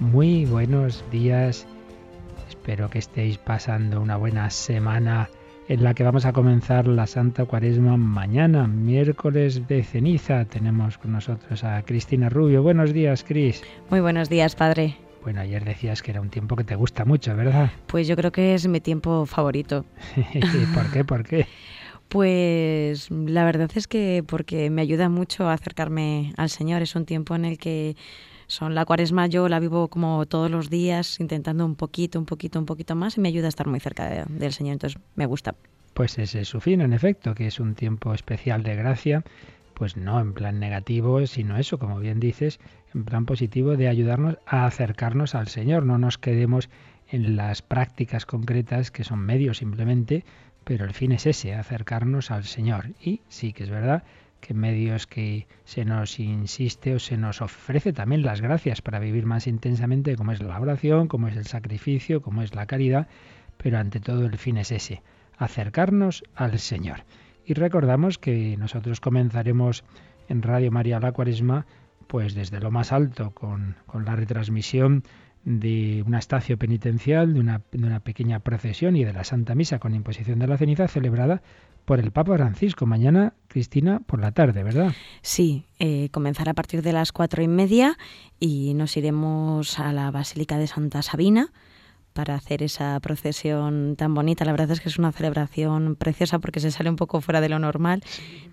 Muy buenos días. Espero que estéis pasando una buena semana en la que vamos a comenzar la Santa Cuaresma mañana, miércoles de ceniza. Tenemos con nosotros a Cristina Rubio. Buenos días, Cris. Muy buenos días, padre. Bueno, ayer decías que era un tiempo que te gusta mucho, ¿verdad? Pues yo creo que es mi tiempo favorito. ¿Por qué? ¿Por qué? Pues la verdad es que porque me ayuda mucho a acercarme al Señor. Es un tiempo en el que son la cuaresma, yo la vivo como todos los días, intentando un poquito, un poquito, un poquito más y me ayuda a estar muy cerca del Señor. Entonces me gusta. Pues ese es su fin, en efecto, que es un tiempo especial de gracia, pues no en plan negativo, sino eso, como bien dices, en plan positivo de ayudarnos a acercarnos al Señor. No nos quedemos en las prácticas concretas que son medios simplemente, pero el fin es ese, acercarnos al Señor. Y sí que es verdad que medios que se nos insiste o se nos ofrece también las gracias para vivir más intensamente, como es la oración, como es el sacrificio, como es la caridad, pero ante todo el fin es ese, acercarnos al Señor. Y recordamos que nosotros comenzaremos en Radio María la Cuaresma, pues desde lo más alto, con, con la retransmisión de una estacio penitencial, de una, de una, pequeña procesión y de la Santa Misa con imposición de la ceniza celebrada por el Papa Francisco. Mañana, Cristina, por la tarde, ¿verdad? Sí, eh, comenzará a partir de las cuatro y media y nos iremos a la Basílica de Santa Sabina para hacer esa procesión tan bonita. La verdad es que es una celebración preciosa porque se sale un poco fuera de lo normal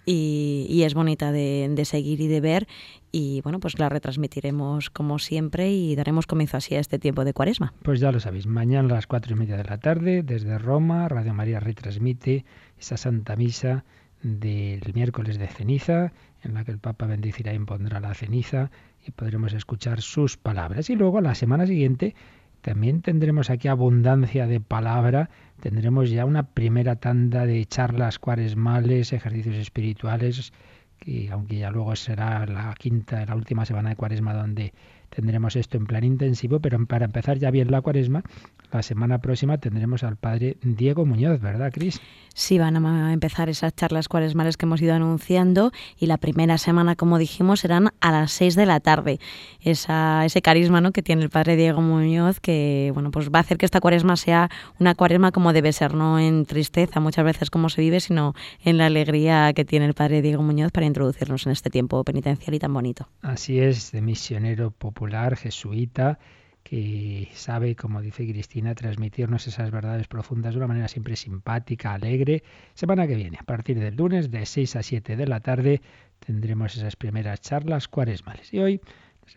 y, y es bonita de, de, seguir y de ver. Y bueno, pues la retransmitiremos como siempre y daremos comienzo así a este tiempo de cuaresma. Pues ya lo sabéis, mañana a las cuatro y media de la tarde, desde Roma, Radio María retransmite esa Santa Misa del miércoles de ceniza, en la que el Papa bendecirá e impondrá la ceniza y podremos escuchar sus palabras. Y luego la semana siguiente también tendremos aquí abundancia de palabra, tendremos ya una primera tanda de charlas cuaresmales, ejercicios espirituales, que aunque ya luego será la quinta, la última semana de cuaresma donde tendremos esto en plan intensivo, pero para empezar ya bien la cuaresma, la semana próxima tendremos al padre Diego Muñoz, ¿verdad, Cris? Sí, van a empezar esas charlas cuaresmales que hemos ido anunciando y la primera semana, como dijimos, serán a las seis de la tarde. Esa, ese carisma ¿no? que tiene el padre Diego Muñoz que bueno, pues va a hacer que esta cuaresma sea una cuaresma como debe ser, no en tristeza muchas veces como se vive, sino en la alegría que tiene el padre Diego Muñoz para introducirnos en este tiempo penitencial y tan bonito. Así es, de misionero popular, jesuita, que sabe, como dice Cristina, transmitirnos esas verdades profundas de una manera siempre simpática, alegre. Semana que viene, a partir del lunes, de 6 a 7 de la tarde, tendremos esas primeras charlas cuaresmales. Y hoy,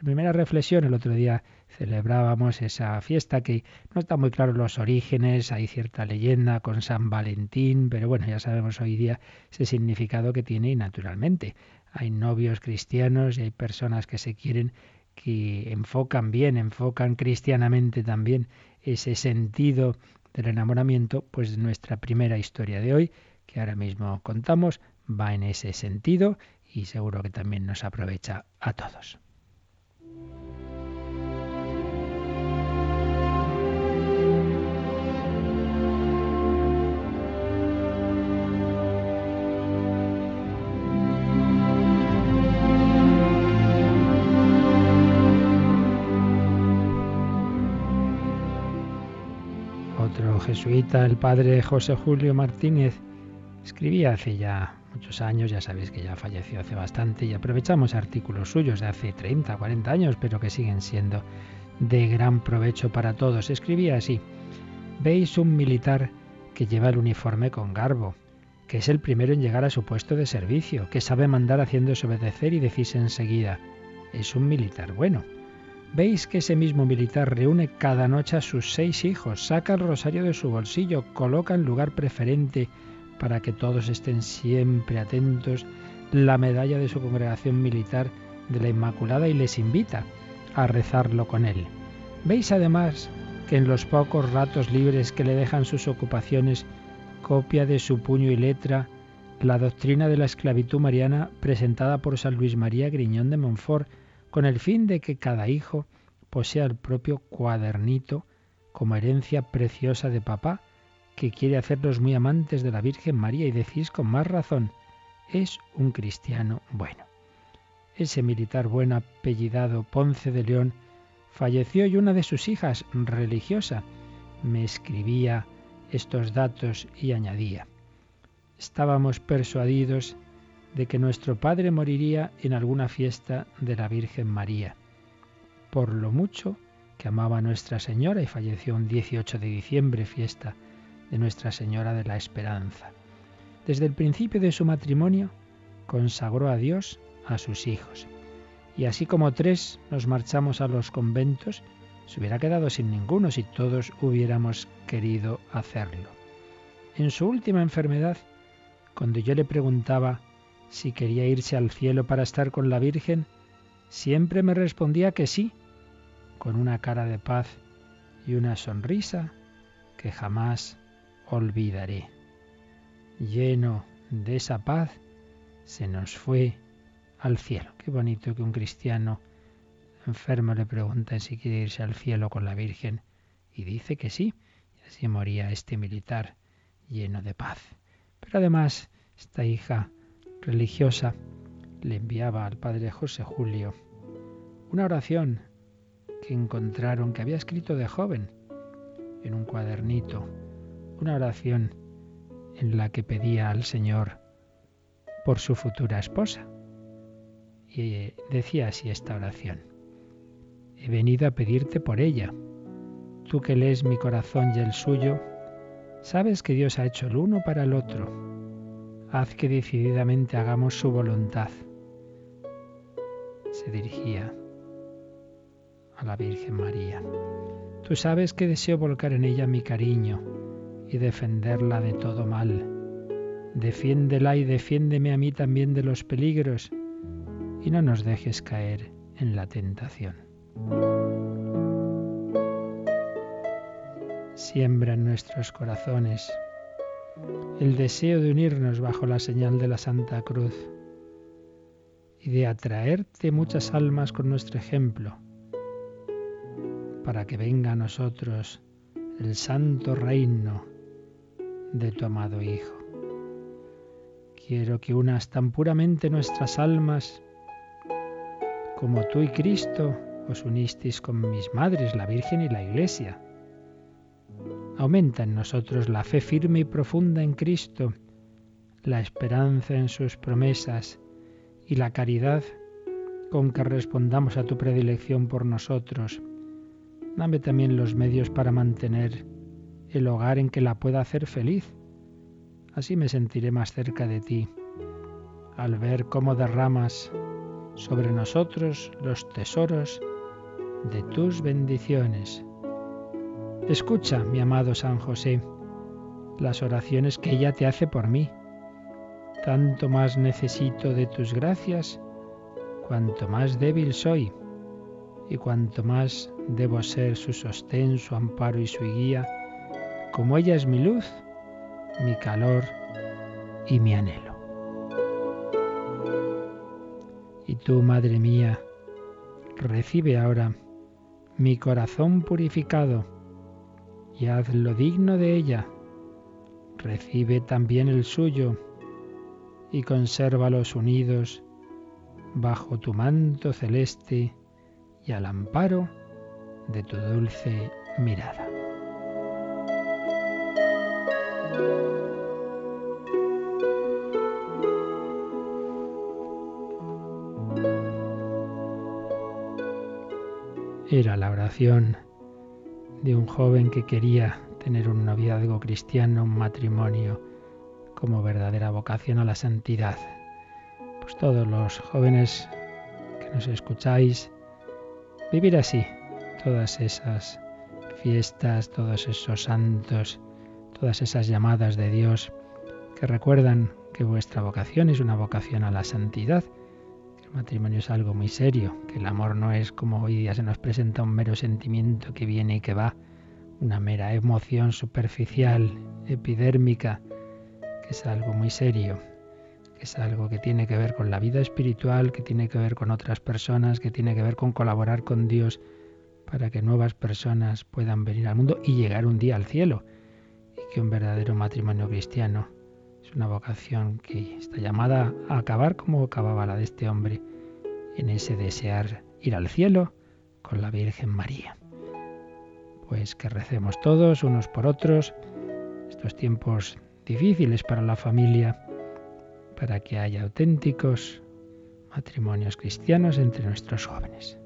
primera reflexión, el otro día celebrábamos esa fiesta que no está muy claro los orígenes, hay cierta leyenda con San Valentín, pero bueno, ya sabemos hoy día ese significado que tiene y naturalmente hay novios cristianos y hay personas que se quieren que enfocan bien, enfocan cristianamente también ese sentido del enamoramiento, pues nuestra primera historia de hoy, que ahora mismo contamos, va en ese sentido y seguro que también nos aprovecha a todos. Jesuita, el padre José Julio Martínez, escribía hace ya muchos años, ya sabéis que ya falleció hace bastante, y aprovechamos artículos suyos de hace 30, 40 años, pero que siguen siendo de gran provecho para todos. Escribía así, veis un militar que lleva el uniforme con garbo, que es el primero en llegar a su puesto de servicio, que sabe mandar haciéndose obedecer y decirse enseguida, es un militar bueno Veis que ese mismo militar reúne cada noche a sus seis hijos, saca el rosario de su bolsillo, coloca en lugar preferente para que todos estén siempre atentos la medalla de su congregación militar de la Inmaculada y les invita a rezarlo con él. Veis además que en los pocos ratos libres que le dejan sus ocupaciones copia de su puño y letra la doctrina de la esclavitud mariana presentada por San Luis María Griñón de Montfort, con el fin de que cada hijo posea el propio cuadernito como herencia preciosa de papá, que quiere hacerlos muy amantes de la Virgen María y decís con más razón, es un cristiano bueno. Ese militar bueno apellidado Ponce de León falleció y una de sus hijas, religiosa, me escribía estos datos y añadía, estábamos persuadidos de que nuestro Padre moriría en alguna fiesta de la Virgen María, por lo mucho que amaba a Nuestra Señora y falleció un 18 de diciembre, fiesta de Nuestra Señora de la Esperanza. Desde el principio de su matrimonio consagró a Dios a sus hijos. Y así como tres nos marchamos a los conventos, se hubiera quedado sin ninguno si todos hubiéramos querido hacerlo. En su última enfermedad, cuando yo le preguntaba si quería irse al cielo para estar con la Virgen, siempre me respondía que sí, con una cara de paz y una sonrisa que jamás olvidaré. Lleno de esa paz, se nos fue al cielo. Qué bonito que un cristiano enfermo le pregunta si quiere irse al cielo con la Virgen y dice que sí. Y así moría este militar lleno de paz. Pero además, esta hija religiosa le enviaba al padre José Julio una oración que encontraron que había escrito de joven en un cuadernito, una oración en la que pedía al Señor por su futura esposa. Y decía así esta oración. He venido a pedirte por ella. Tú que lees mi corazón y el suyo, sabes que Dios ha hecho el uno para el otro. Haz que decididamente hagamos su voluntad. Se dirigía a la Virgen María. Tú sabes que deseo volcar en ella mi cariño y defenderla de todo mal. Defiéndela y defiéndeme a mí también de los peligros y no nos dejes caer en la tentación. Siembra en nuestros corazones el deseo de unirnos bajo la señal de la Santa Cruz y de atraerte muchas almas con nuestro ejemplo, para que venga a nosotros el santo reino de tu amado Hijo. Quiero que unas tan puramente nuestras almas como tú y Cristo os unisteis con mis madres, la Virgen y la Iglesia. Aumenta en nosotros la fe firme y profunda en Cristo, la esperanza en sus promesas y la caridad con que respondamos a tu predilección por nosotros. Dame también los medios para mantener el hogar en que la pueda hacer feliz. Así me sentiré más cerca de ti, al ver cómo derramas sobre nosotros los tesoros de tus bendiciones. Escucha, mi amado San José, las oraciones que ella te hace por mí. Tanto más necesito de tus gracias, cuanto más débil soy, y cuanto más debo ser su sostén, su amparo y su guía, como ella es mi luz, mi calor y mi anhelo. Y tú, Madre mía, recibe ahora mi corazón purificado y hazlo digno de ella. Recibe también el suyo y consérvalos unidos bajo tu manto celeste y al amparo de tu dulce mirada. Era la oración de un joven que quería tener un noviazgo cristiano, un matrimonio como verdadera vocación a la santidad. Pues todos los jóvenes que nos escucháis, vivir así, todas esas fiestas, todos esos santos, todas esas llamadas de Dios que recuerdan que vuestra vocación es una vocación a la santidad matrimonio es algo muy serio, que el amor no es como hoy día se nos presenta un mero sentimiento que viene y que va. una mera emoción superficial, epidérmica, que es algo muy serio, que es algo que tiene que ver con la vida espiritual, que tiene que ver con otras personas, que tiene que ver con colaborar con Dios para que nuevas personas puedan venir al mundo y llegar un día al cielo. Y que un verdadero matrimonio cristiano es una vocación que está llamada a acabar como acababa la de este hombre, en ese desear ir al cielo con la Virgen María. Pues que recemos todos unos por otros estos tiempos difíciles para la familia, para que haya auténticos matrimonios cristianos entre nuestros jóvenes.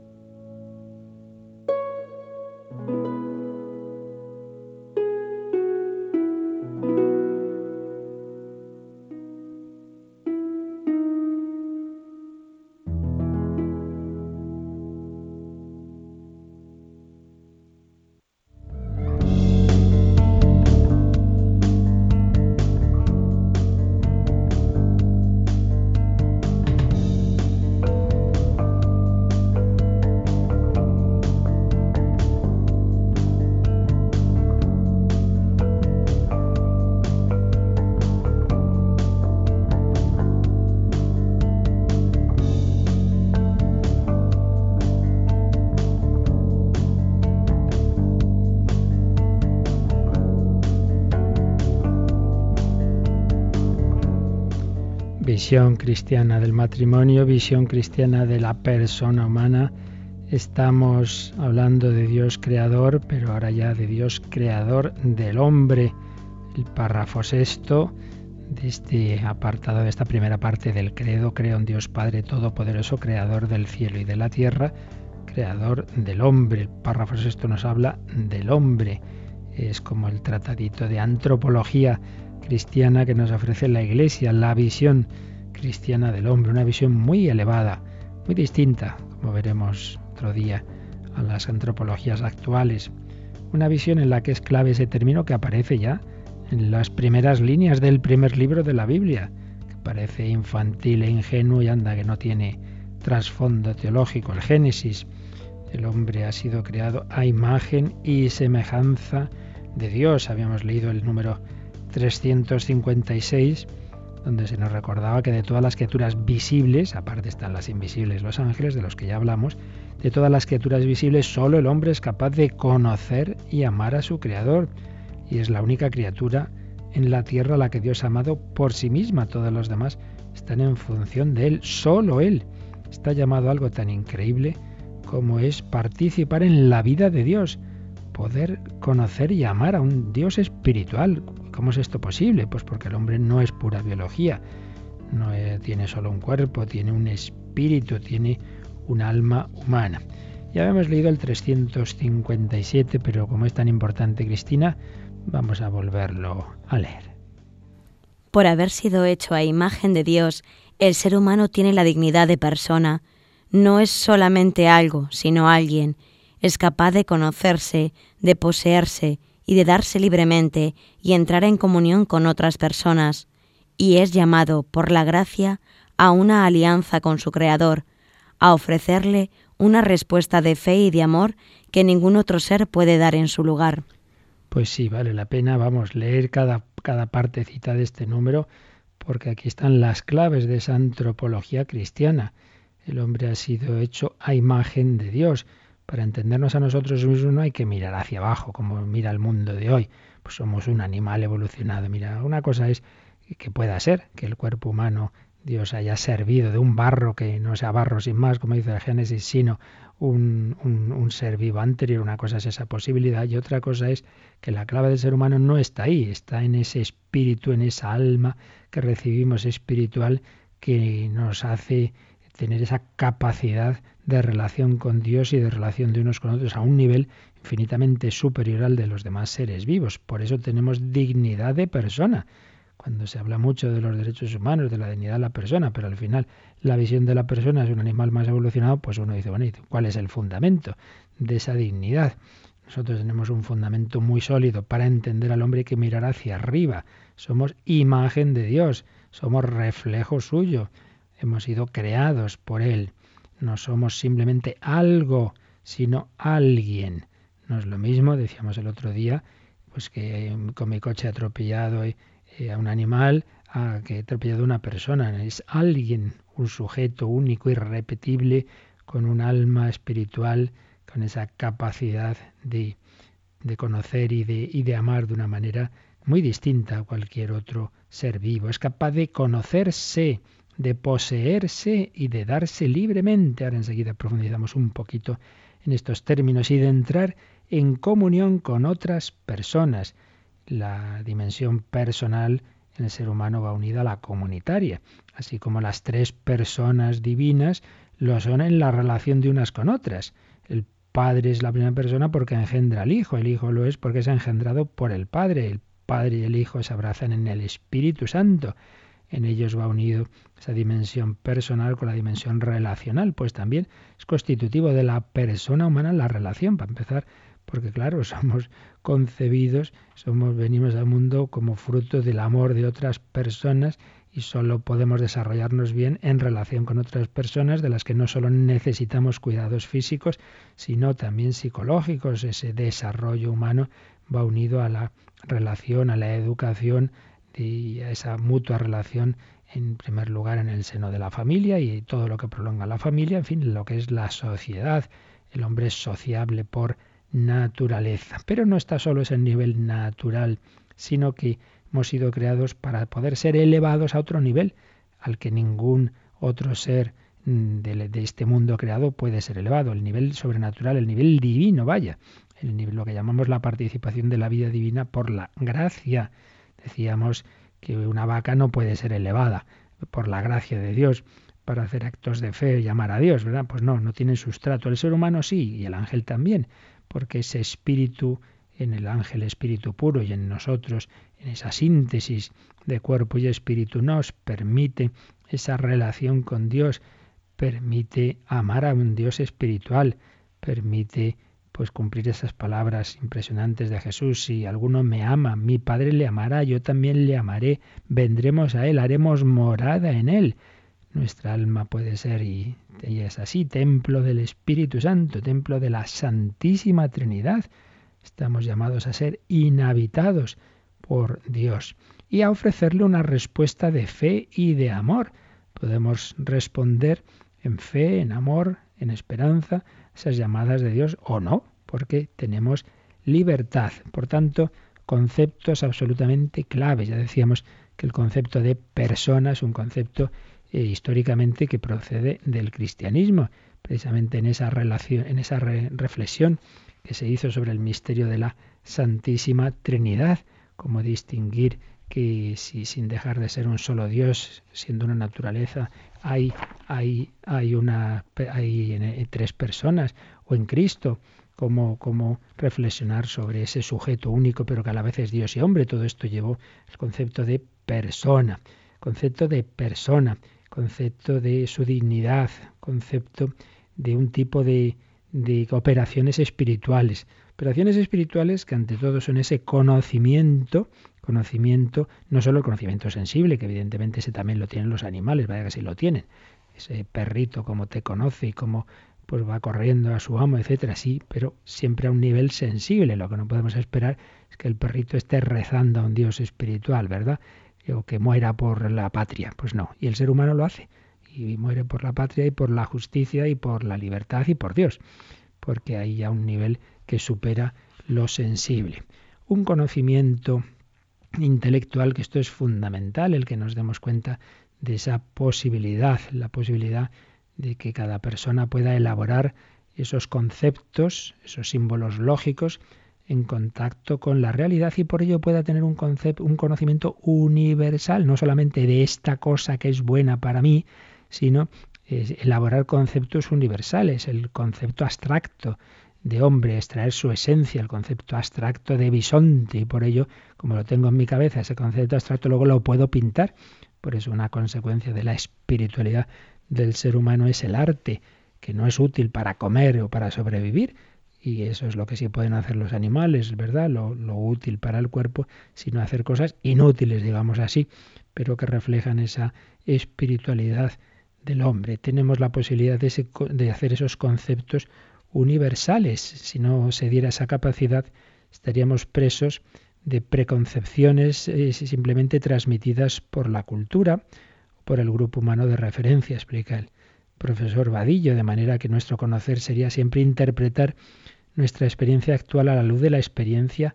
Visión cristiana del matrimonio, visión cristiana de la persona humana. Estamos hablando de Dios creador, pero ahora ya de Dios creador del hombre. El párrafo sexto de este apartado, de esta primera parte del credo, creo en Dios Padre Todopoderoso, creador del cielo y de la tierra, creador del hombre. El párrafo sexto nos habla del hombre. Es como el tratadito de antropología cristiana que nos ofrece la Iglesia, la visión cristiana del hombre, una visión muy elevada, muy distinta, como veremos otro día, a las antropologías actuales. Una visión en la que es clave ese término que aparece ya en las primeras líneas del primer libro de la Biblia, que parece infantil e ingenuo y anda que no tiene trasfondo teológico. El Génesis, el hombre ha sido creado a imagen y semejanza de Dios. Habíamos leído el número 356 donde se nos recordaba que de todas las criaturas visibles, aparte están las invisibles, los ángeles, de los que ya hablamos, de todas las criaturas visibles, solo el hombre es capaz de conocer y amar a su Creador. Y es la única criatura en la tierra a la que Dios ha amado por sí misma. Todos los demás están en función de Él, solo Él. Está llamado a algo tan increíble como es participar en la vida de Dios, poder conocer y amar a un Dios espiritual, ¿Cómo es esto posible? Pues porque el hombre no es pura biología, no tiene solo un cuerpo, tiene un espíritu, tiene un alma humana. Ya habíamos leído el 357, pero como es tan importante, Cristina, vamos a volverlo a leer. Por haber sido hecho a imagen de Dios, el ser humano tiene la dignidad de persona. No es solamente algo, sino alguien. Es capaz de conocerse, de poseerse y de darse libremente y entrar en comunión con otras personas, y es llamado por la gracia a una alianza con su Creador, a ofrecerle una respuesta de fe y de amor que ningún otro ser puede dar en su lugar. Pues sí, vale la pena, vamos, leer cada, cada partecita de este número, porque aquí están las claves de esa antropología cristiana. El hombre ha sido hecho a imagen de Dios. Para entendernos a nosotros mismos no hay que mirar hacia abajo, como mira el mundo de hoy. Pues somos un animal evolucionado. Mira, una cosa es que pueda ser que el cuerpo humano Dios haya servido de un barro que no sea barro sin más, como dice el Génesis, sino un, un, ser vivo anterior. Una cosa es esa posibilidad y otra cosa es que la clave del ser humano no está ahí, está en ese espíritu, en esa alma que recibimos espiritual que nos hace tener esa capacidad de relación con Dios y de relación de unos con otros a un nivel infinitamente superior al de los demás seres vivos. Por eso tenemos dignidad de persona. Cuando se habla mucho de los derechos humanos, de la dignidad de la persona, pero al final la visión de la persona es un animal más evolucionado, pues uno dice, bueno, ¿cuál es el fundamento de esa dignidad? Nosotros tenemos un fundamento muy sólido. Para entender al hombre que mirar hacia arriba. Somos imagen de Dios, somos reflejo suyo, hemos sido creados por Él. No somos simplemente algo, sino alguien. No es lo mismo, decíamos el otro día, pues que con mi coche atropellado eh, a un animal, a que he atropellado a una persona. Es alguien, un sujeto único, irrepetible, con un alma espiritual, con esa capacidad de, de conocer y de, y de amar de una manera muy distinta a cualquier otro ser vivo. Es capaz de conocerse, de poseerse y de darse libremente. Ahora enseguida profundizamos un poquito en estos términos y de entrar en comunión con otras personas. La dimensión personal en el ser humano va unida a la comunitaria, así como las tres personas divinas lo son en la relación de unas con otras. El Padre es la primera persona porque engendra al Hijo, el Hijo lo es porque es engendrado por el Padre, el Padre y el Hijo se abrazan en el Espíritu Santo. En ellos va unido esa dimensión personal con la dimensión relacional, pues también es constitutivo de la persona humana la relación, para empezar, porque claro, somos concebidos, somos venimos al mundo como fruto del amor de otras personas y solo podemos desarrollarnos bien en relación con otras personas de las que no solo necesitamos cuidados físicos, sino también psicológicos. Ese desarrollo humano va unido a la relación, a la educación y a esa mutua relación en primer lugar en el seno de la familia y todo lo que prolonga la familia, en fin, lo que es la sociedad. El hombre es sociable por naturaleza, pero no está solo ese nivel natural, sino que hemos sido creados para poder ser elevados a otro nivel al que ningún otro ser mm, de, de, este mundo creado puede ser elevado, el nivel sobrenatural, el nivel divino, vaya el, lo que llamamos la participación de la vida divina por la gracia. Decíamos que una vaca no puede ser elevada por la gracia de Dios para hacer actos de fe, llamar a Dios, ¿verdad? Pues no, no tiene sustrato. El ser humano sí, y el ángel también, porque ese espíritu en el ángel, espíritu puro, y en nosotros, en esa síntesis de cuerpo y espíritu, nos permite esa relación con Dios, permite amar a un Dios espiritual, permite pues cumplir esas palabras impresionantes de Jesús. Si alguno me ama, mi Padre le amará, yo también le amaré, vendremos a Él, haremos morada en Él. Nuestra alma puede ser, y, es así, templo del Espíritu Santo, templo de la Santísima Trinidad. Estamos llamados a ser inhabitados por Dios y a ofrecerle una respuesta de fe y de amor. Podemos responder en fe, en amor, en esperanza, esas llamadas de Dios o no, porque tenemos libertad. Por tanto, conceptos absolutamente claves. Ya decíamos que el concepto de persona es un concepto eh, históricamente que procede del cristianismo, precisamente en esa relación, en esa reflexión que se hizo sobre el misterio de la Santísima Trinidad, como distinguir que si sin dejar de ser un solo Dios, siendo una naturaleza, hay, hay, hay, una, hay tres personas, o en Cristo, como, como reflexionar sobre ese sujeto único, pero que a la vez es Dios y hombre. Todo esto llevó el concepto de persona, concepto de persona, concepto de su dignidad, concepto de un tipo de, de operaciones espirituales. Operaciones espirituales que ante todo son ese conocimiento conocimiento, no solo el conocimiento sensible, que evidentemente ese también lo tienen los animales, vaya que sí lo tienen. Ese perrito como te conoce y cómo pues va corriendo a su amo, etcétera, sí, pero siempre a un nivel sensible. Lo que no podemos esperar es que el perrito esté rezando a un Dios espiritual, ¿verdad? O que muera por la patria. Pues no. Y el ser humano lo hace. Y muere por la patria y por la justicia y por la libertad y por Dios. Porque hay ya un nivel que supera lo sensible. Un conocimiento intelectual, que esto es fundamental, el que nos demos cuenta de esa posibilidad, la posibilidad de que cada persona pueda elaborar esos conceptos, esos símbolos lógicos en contacto con la realidad y por ello pueda tener un concepto, un conocimiento universal, no solamente de esta cosa que es buena para mí, sino elaborar conceptos universales, el concepto abstracto de hombre, extraer su esencia, el concepto abstracto de bisonte, y por ello, como lo tengo en mi cabeza, ese concepto abstracto luego lo puedo pintar. Por eso una consecuencia de la espiritualidad del ser humano es el arte, que no es útil para comer o para sobrevivir, y eso es lo que sí pueden hacer los animales, ¿verdad? Lo, útil para el cuerpo, sino hacer cosas inútiles, digamos así, pero que reflejan esa espiritualidad del hombre. Tenemos la posibilidad de, ese, de hacer esos conceptos universales. Si no se diera esa capacidad, estaríamos presos de preconcepciones eh, simplemente transmitidas por la cultura por el grupo humano de referencia, explica el profesor Vadillo, de manera que nuestro conocer sería siempre interpretar nuestra experiencia actual a la luz de la experiencia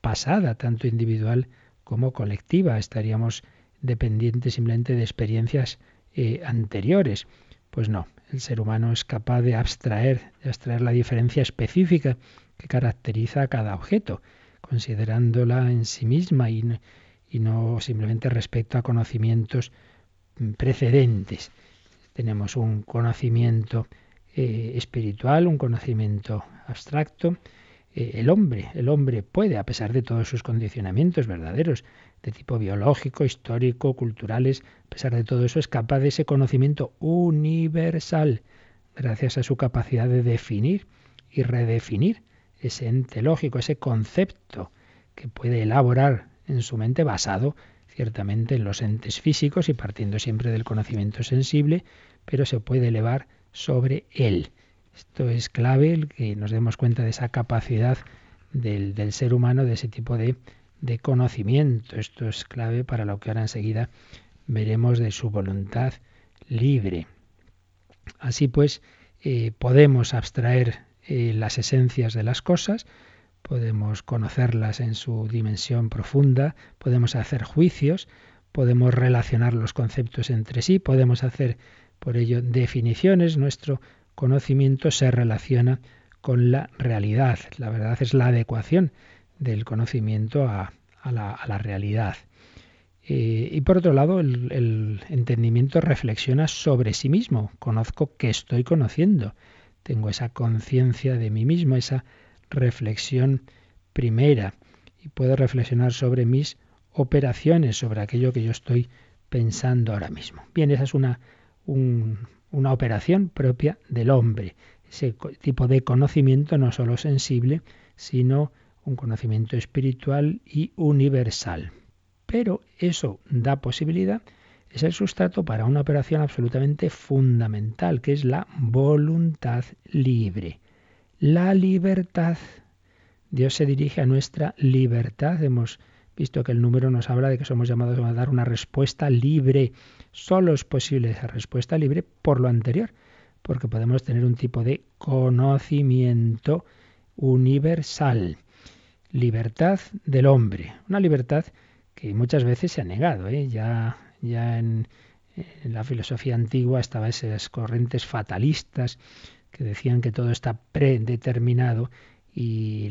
pasada, tanto individual como colectiva. Estaríamos dependientes simplemente de experiencias eh, anteriores. Pues no, el ser humano es capaz de abstraer, de abstraer la diferencia específica que caracteriza a cada objeto, considerándola en sí misma y, no simplemente respecto a conocimientos precedentes. Tenemos un conocimiento eh, espiritual, un conocimiento abstracto. Eh, el hombre, el hombre puede, a pesar de todos sus condicionamientos verdaderos, de tipo biológico, histórico, culturales, a pesar de todo eso, es capaz de ese conocimiento universal, gracias a su capacidad de definir y redefinir ese ente lógico, ese concepto que puede elaborar en su mente basado ciertamente en los entes físicos y partiendo siempre del conocimiento sensible, pero se puede elevar sobre él. Esto es clave, el que nos demos cuenta de esa capacidad del, del ser humano, de ese tipo de, de conocimiento. Esto es clave para lo que ahora enseguida veremos de su voluntad libre. Así pues, eh, podemos abstraer eh, las esencias de las cosas, podemos conocerlas en su dimensión profunda, podemos hacer juicios, podemos relacionar los conceptos entre sí, podemos hacer por ello definiciones, nuestro conocimiento se relaciona con la realidad. La verdad es la adecuación del conocimiento a, la, realidad. Eh, y por otro lado, el, entendimiento reflexiona sobre sí mismo. Conozco que estoy conociendo tengo esa conciencia de mí mismo, esa reflexión primera y puedo reflexionar sobre mis operaciones, sobre aquello que yo estoy pensando ahora mismo. Bien, esa es una, una operación propia del hombre, ese tipo de conocimiento no solo sensible, sino un conocimiento espiritual y universal. Pero eso da posibilidad es el sustrato para una operación absolutamente fundamental, que es la voluntad libre. La libertad. Dios se dirige a nuestra libertad. Hemos visto que el número nos habla de que somos llamados a dar una respuesta libre. Solo es posible esa respuesta libre por lo anterior, porque podemos tener un tipo de conocimiento universal. Libertad del hombre. Una libertad que muchas veces se ha negado. ¿eh? Ya ya en, la filosofía antigua estaban esas corrientes fatalistas que decían que todo está predeterminado y,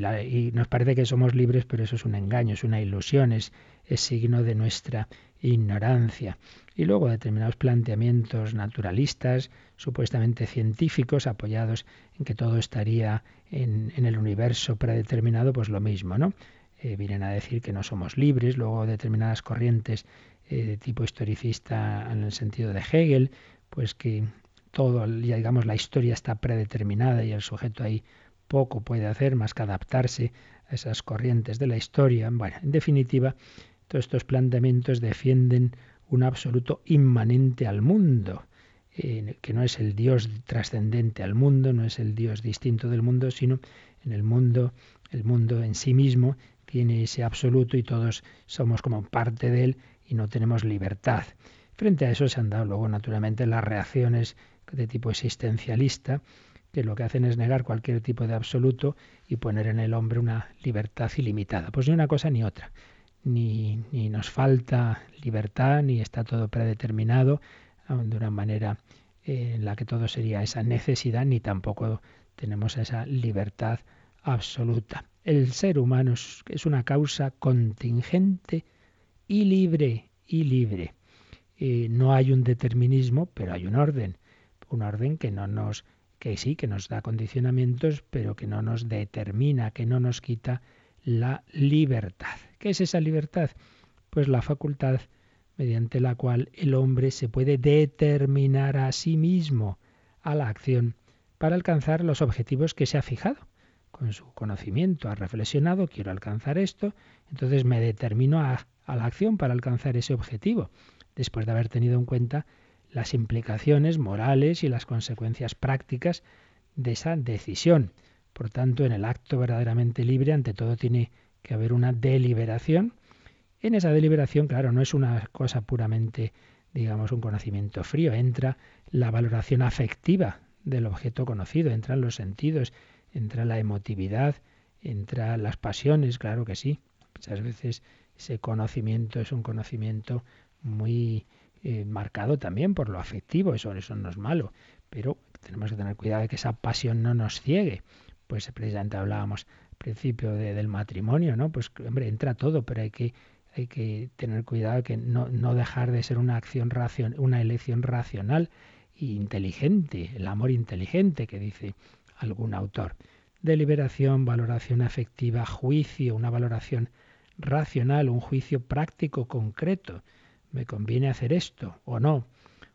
nos parece que somos libres, pero eso es un engaño, es una ilusión, es, signo de nuestra ignorancia. Y luego determinados planteamientos naturalistas, supuestamente científicos, apoyados en que todo estaría en, el universo predeterminado, pues lo mismo, ¿no? Eh, vienen a decir que no somos libres, luego determinadas corrientes eh, de tipo historicista en el sentido de Hegel, pues que todo, ya digamos, la historia está predeterminada y el sujeto ahí poco puede hacer más que adaptarse a esas corrientes de la historia. Bueno, en definitiva, todos estos planteamientos defienden un absoluto inmanente al mundo, que no es el Dios trascendente al mundo, no es el Dios distinto del mundo, sino en el mundo, el mundo en sí mismo tiene ese absoluto y todos somos como parte de él y no tenemos libertad. Frente a eso se han dado luego naturalmente las reacciones de tipo existencialista, que lo que hacen es negar cualquier tipo de absoluto y poner en el hombre una libertad ilimitada. Pues ni una cosa ni otra. Ni, ni nos falta libertad, ni está todo predeterminado de una manera eh, en la que todo sería esa necesidad, ni tampoco tenemos esa libertad absoluta. El ser humano es una causa contingente y libre, y libre. Eh, no hay un determinismo, pero hay un orden. Un orden que no nos, que sí, que nos da condicionamientos, pero que no nos determina, que no nos quita la libertad. ¿Qué es esa libertad? Pues la facultad mediante la cual el hombre se puede determinar a sí mismo a la acción para alcanzar los objetivos que se ha fijado. Con su conocimiento ha reflexionado, quiero alcanzar esto, entonces me determino a a la acción para alcanzar ese objetivo, después de haber tenido en cuenta las implicaciones morales y las consecuencias prácticas de esa decisión. Por tanto, en el acto verdaderamente libre, ante todo tiene que haber una deliberación. En esa deliberación, claro, no es una cosa puramente, digamos, un conocimiento frío, entra la valoración afectiva del objeto conocido, entran los sentidos, entra la emotividad, entra las pasiones, claro que sí. Muchas veces ese conocimiento es un conocimiento muy eh, marcado también por lo afectivo, eso, eso no es malo, pero tenemos que tener cuidado de que esa pasión no nos ciegue. Pues precisamente hablábamos al principio del matrimonio, ¿no? Pues hombre, entra todo, pero hay que hay que tener cuidado que no, dejar de ser una acción racion, una elección racional e inteligente, el amor inteligente que dice algún autor. Deliberación, valoración afectiva, juicio, una valoración racional, un juicio práctico concreto. ¿Me conviene hacer esto o no?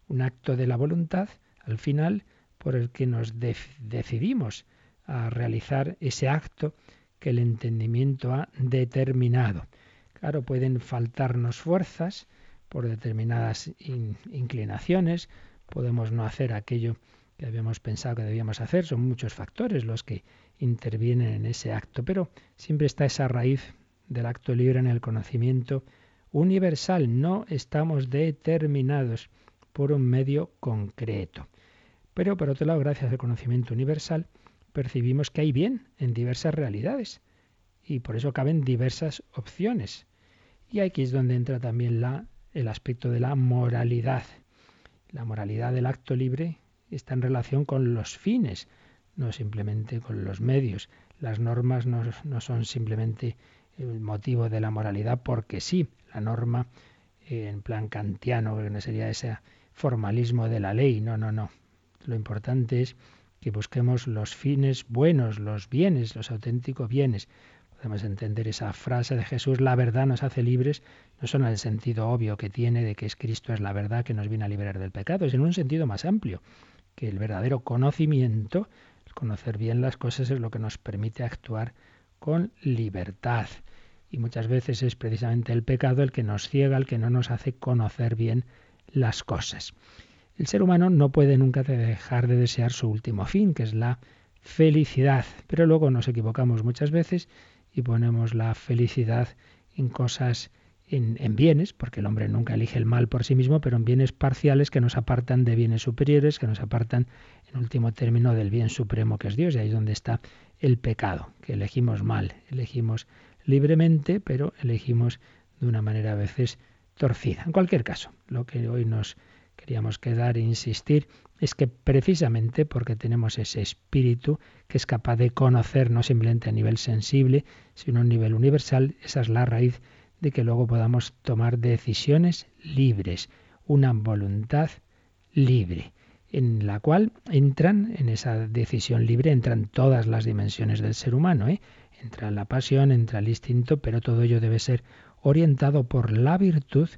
Un acto de la voluntad, al final, por el que nos decidimos a realizar ese acto que el entendimiento ha determinado. Claro, pueden faltarnos fuerzas por determinadas inclinaciones, podemos no hacer aquello que habíamos pensado que debíamos hacer, son muchos factores los que intervienen en ese acto, pero siempre está esa raíz del acto libre en el conocimiento universal, no estamos determinados por un medio concreto. Pero por otro lado, gracias al conocimiento universal, percibimos que hay bien en diversas realidades y por eso caben diversas opciones. Y aquí es donde entra también la, el aspecto de la moralidad. La moralidad del acto libre está en relación con los fines, no simplemente con los medios. Las normas no, son simplemente el motivo de la moralidad porque sí, la norma eh, en plan kantiano, que no sería ese formalismo de la ley, no, no, no. Lo importante es que busquemos los fines buenos, los bienes, los auténticos bienes. Podemos entender esa frase de Jesús, la verdad nos hace libres, no solo en el sentido obvio que tiene de que es Cristo es la verdad que nos viene a liberar del pecado, sino en un sentido más amplio, que el verdadero conocimiento, el conocer bien las cosas es lo que nos permite actuar con libertad. Y muchas veces es precisamente el pecado el que nos ciega, el que no nos hace conocer bien las cosas. El ser humano no puede nunca dejar de desear su último fin, que es la felicidad, pero luego nos equivocamos muchas veces y ponemos la felicidad en cosas, en, en, bienes, porque el hombre nunca elige el mal por sí mismo, pero en bienes parciales que nos apartan de bienes superiores, que nos apartan, en último término, del bien supremo que es Dios, y ahí es donde está el pecado, que elegimos mal, elegimos libremente, pero elegimos de una manera a veces torcida. En cualquier caso, lo que hoy nos queríamos quedar e insistir es que precisamente porque tenemos ese espíritu que es capaz de conocer no simplemente a nivel sensible, sino a nivel universal, esa es la raíz de que luego podamos tomar decisiones libres, una voluntad libre en la cual entran, en esa decisión libre, entran todas las dimensiones del ser humano. ¿eh? Entra la pasión, entra el instinto, pero todo ello debe ser orientado por la virtud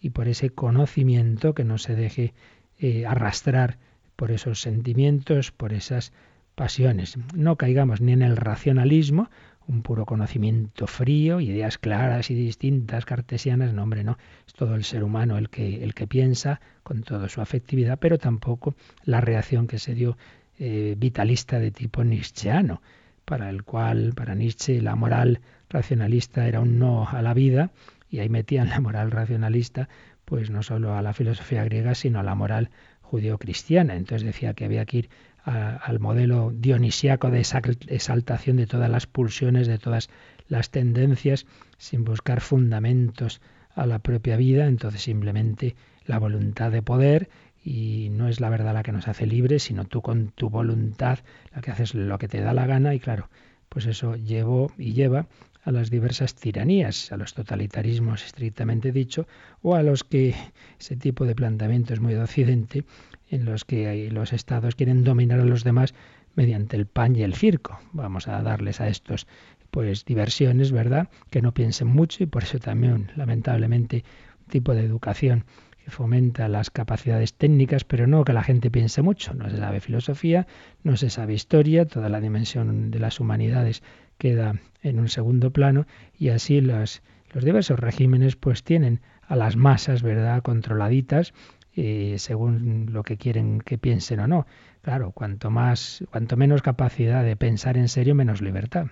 y por ese conocimiento que no se deje eh, arrastrar por esos sentimientos, por esas pasiones. No caigamos ni en el racionalismo, un puro conocimiento frío, ideas claras y distintas, cartesianas, no hombre, no, es todo el ser humano el que, el que piensa con toda su afectividad, pero tampoco la reacción que se dio eh, vitalista de tipo nietzscheano, para el cual, para Nietzsche, la moral racionalista era un no a la vida, y ahí metían la moral racionalista, pues no solo a la filosofía griega, sino a la moral judío-cristiana. Entonces decía que había que ir al modelo dionisiaco de exaltación de todas las pulsiones, de todas las tendencias, sin buscar fundamentos a la propia vida, entonces simplemente la voluntad de poder y no es la verdad la que nos hace libres, sino tú con tu voluntad la que haces lo que te da la gana y claro, pues eso llevó y lleva a las diversas tiranías, a los totalitarismos estrictamente dicho, o a los que ese tipo de planteamiento es muy de Occidente, en los que los estados quieren dominar a los demás mediante el pan y el circo. Vamos a darles a estos pues diversiones, ¿verdad? Que no piensen mucho y por eso también lamentablemente tipo de educación que fomenta las capacidades técnicas, pero no que la gente piense mucho. No se sabe filosofía, no se sabe historia, toda la dimensión de las humanidades queda en un segundo plano y así los, los diversos regímenes pues tienen a las masas, ¿verdad?, controladitas eh, según lo que quieren que piensen o no. Claro, cuanto más, cuanto menos capacidad de pensar en serio, menos libertad.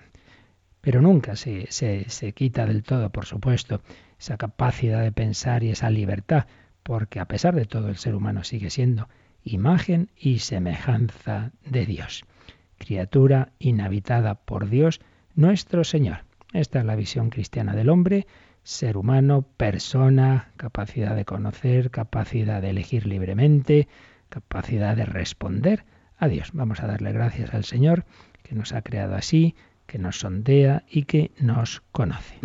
Pero nunca se, se, se quita del todo, por supuesto, esa capacidad de pensar y esa libertad, porque a pesar de todo el ser humano sigue siendo imagen y semejanza de Dios, criatura inhabitada por Dios nuestro Señor. Esta es la visión cristiana del hombre, ser humano, persona, capacidad de conocer, capacidad de elegir libremente, capacidad de responder a Dios. Vamos a darle gracias al Señor que nos ha creado así, que nos sondea y que nos conoce.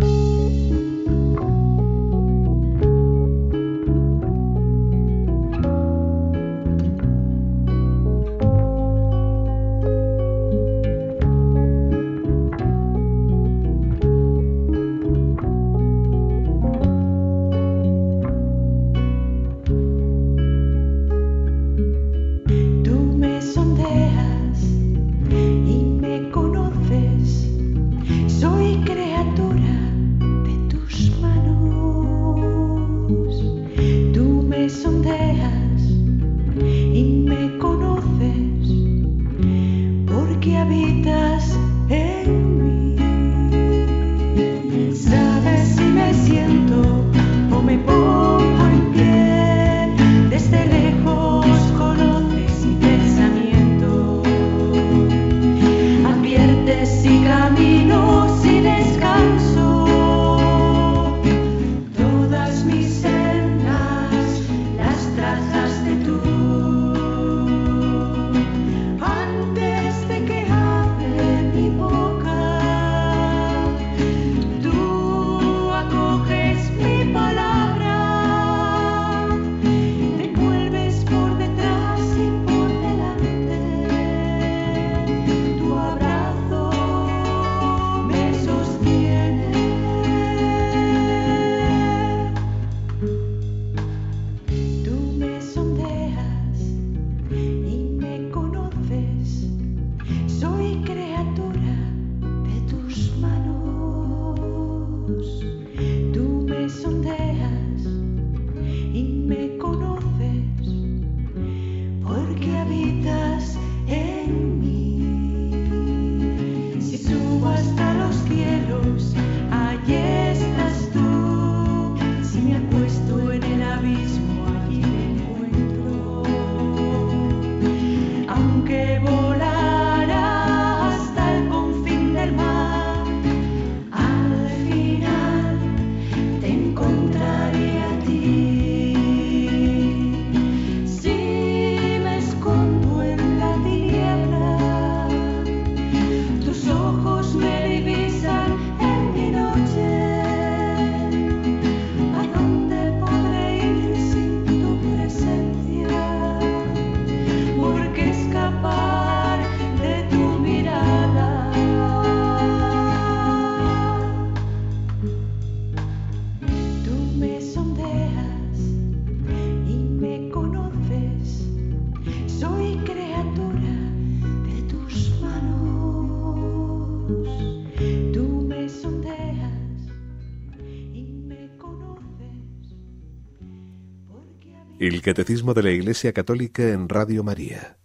Catecismo de la Iglesia Católica en Radio María.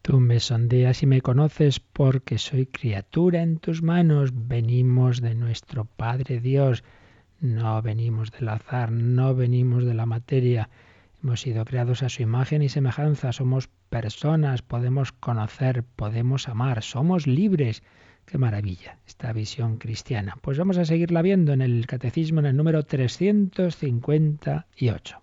Tú me sondeas y me conoces porque soy criatura en tus manos. Venimos de nuestro Padre Dios. No venimos del azar, no venimos de la materia. Hemos sido creados a su imagen y semejanza. Somos personas, podemos conocer, podemos amar, somos libres. Qué maravilla esta visión cristiana. Pues vamos a seguirla viendo en el Catecismo en el número 358.